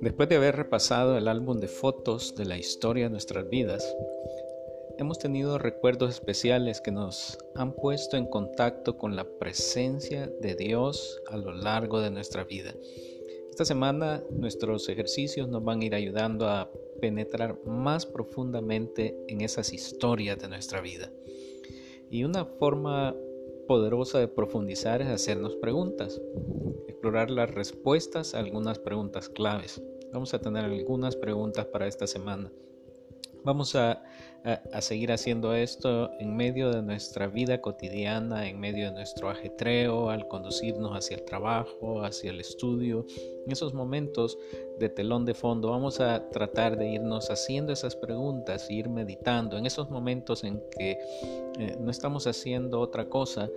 Después de haber repasado el álbum de fotos de la historia de nuestras vidas, hemos tenido recuerdos especiales que nos han puesto en contacto con la presencia de Dios a lo largo de nuestra vida. Esta semana nuestros ejercicios nos van a ir ayudando a penetrar más profundamente en esas historias de nuestra vida. Y una forma poderosa de profundizar es hacernos preguntas, explorar las respuestas a algunas preguntas claves. Vamos a tener algunas preguntas para esta semana. Vamos a, seguir haciendo esto en medio de nuestra vida cotidiana, en medio de nuestro ajetreo, al conducirnos hacia el trabajo, hacia el estudio. En esos momentos de telón de fondo vamos a tratar de irnos haciendo esas preguntas, ir meditando. En esos momentos en que eh, no estamos haciendo otra cosa,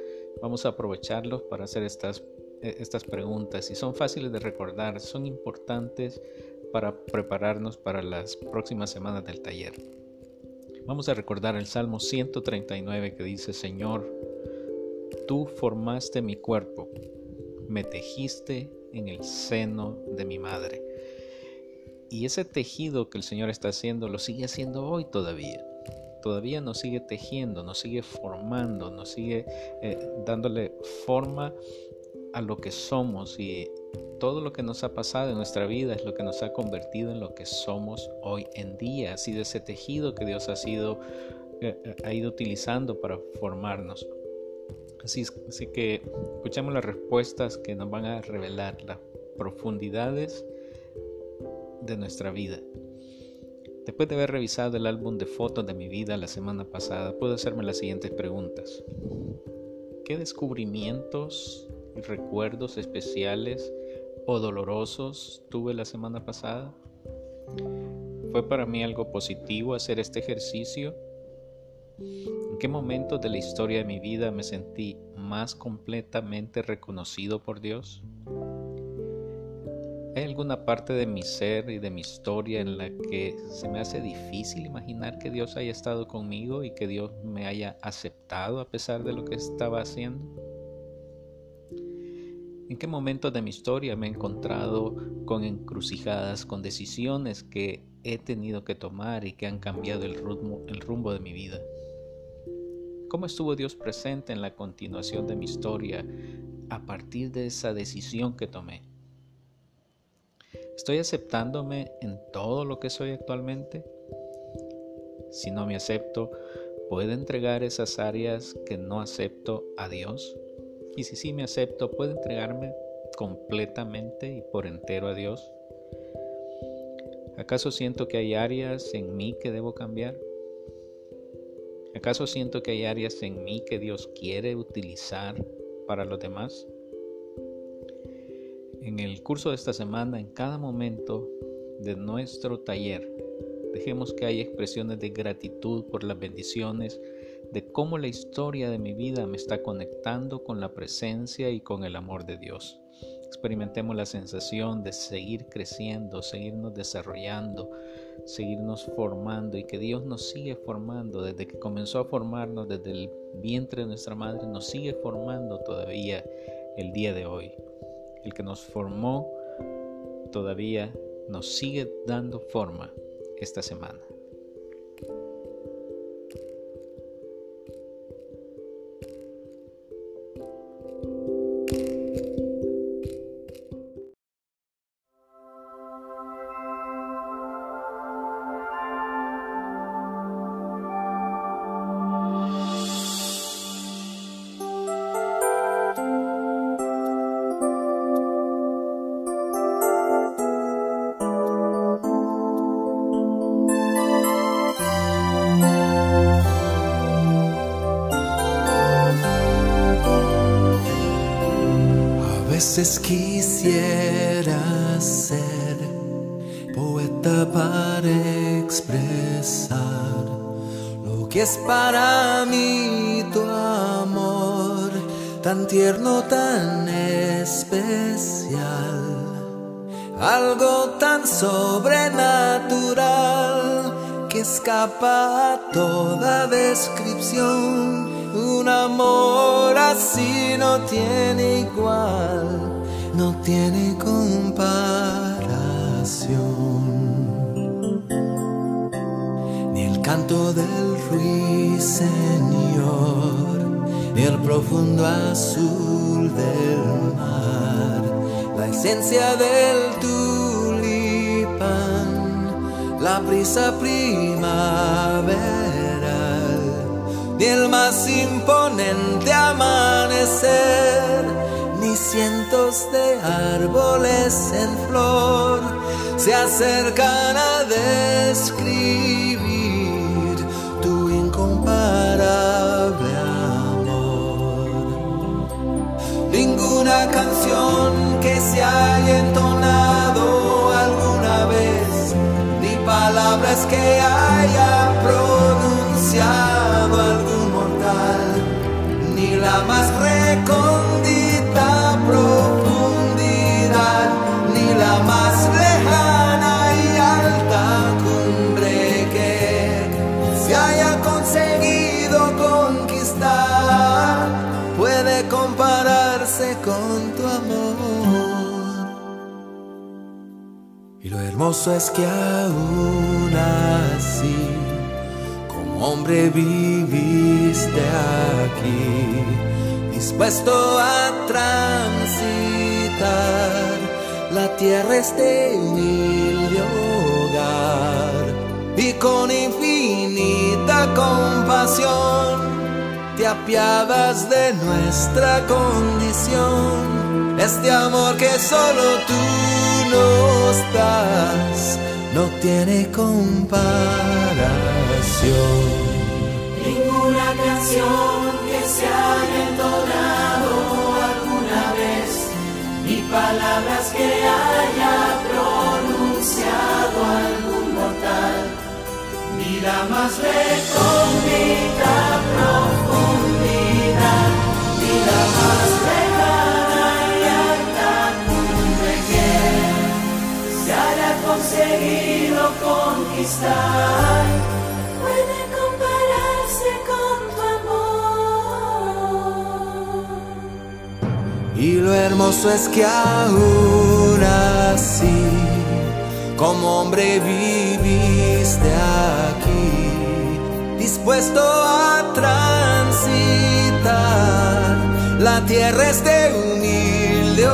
vamos a aprovecharlos para hacer estas, estas preguntas. Y son fáciles de recordar, son importantes para prepararnos para las próximas semanas del taller. Vamos a recordar el Salmo 139 que dice, Señor, tú formaste mi cuerpo, me tejiste en el seno de mi madre. Y ese tejido que el Señor está haciendo lo sigue haciendo hoy todavía. Todavía nos sigue tejiendo, nos sigue formando, nos sigue eh, dándole forma a lo que somos y todo lo que nos ha pasado en nuestra vida es lo que nos ha convertido en lo que somos hoy en día. Ha sido ese tejido que Dios ha, sido, eh, eh, ha ido utilizando para formarnos. Así, así que escuchemos las respuestas que nos van a revelar las profundidades de nuestra vida. Después de haber revisado el álbum de fotos de mi vida la semana pasada, puedo hacerme las siguientes preguntas. ¿Qué descubrimientos recuerdos especiales o dolorosos tuve la semana pasada? ¿Fue para mí algo positivo hacer este ejercicio? ¿En qué momentos de la historia de mi vida me sentí más completamente reconocido por Dios? ¿Hay alguna parte de mi ser y de mi historia en la que se me hace difícil imaginar que Dios haya estado conmigo y que Dios me haya aceptado a pesar de lo que estaba haciendo? ¿En qué momento de mi historia me he encontrado con encrucijadas, con decisiones que he tenido que tomar y que han cambiado el rumbo, el rumbo de mi vida? ¿Cómo estuvo Dios presente en la continuación de mi historia a partir de esa decisión que tomé? ¿Estoy aceptándome en todo lo que soy actualmente? Si no me acepto, ¿puedo entregar esas áreas que no acepto a Dios? Y si sí me acepto, ¿puedo entregarme completamente y por entero a Dios? ¿Acaso siento que hay áreas en mí que debo cambiar? ¿Acaso siento que hay áreas en mí que Dios quiere utilizar para los demás? En el curso de esta semana, en cada momento de nuestro taller, dejemos que haya expresiones de gratitud por las bendiciones de cómo la historia de mi vida me está conectando con la presencia y con el amor de Dios. Experimentemos la sensación de seguir creciendo, seguirnos desarrollando, seguirnos formando y que Dios nos sigue formando desde que comenzó a formarnos desde el vientre de nuestra madre, nos sigue formando todavía el día de hoy. El que nos formó todavía nos sigue dando forma esta semana. Veces quisiera ser poeta para expresar lo que es para mí tu amor, tan tierno, tan especial, algo tan sobrenatural que escapa a toda descripción un amor así no tiene igual, no tiene comparación. Ni el canto del ruiseñor, ni el profundo azul del mar, la esencia del tulipán, la brisa primaveral, ni el más imponente amanecer ni cientos de árboles en flor se acercan a describir tu incomparable amor. Ninguna canción que se haya entonado alguna vez, ni palabras que haya pronunciado la más recondita profundidad, ni la más lejana y alta cumbre que se haya conseguido conquistar, puede compararse con tu amor. Y lo hermoso es que aún así, como hombre viviste aquí dispuesto a transitar la tierra este humilde hogar y con infinita compasión te apiadas de nuestra condición. Este amor que solo tú nos das no tiene comparación. Que se haya entonado alguna vez, ni palabras que haya pronunciado algún mortal, ni la más recóndita Y lo hermoso es que aún así, como hombre viviste aquí, dispuesto a transitar. La tierra este humilde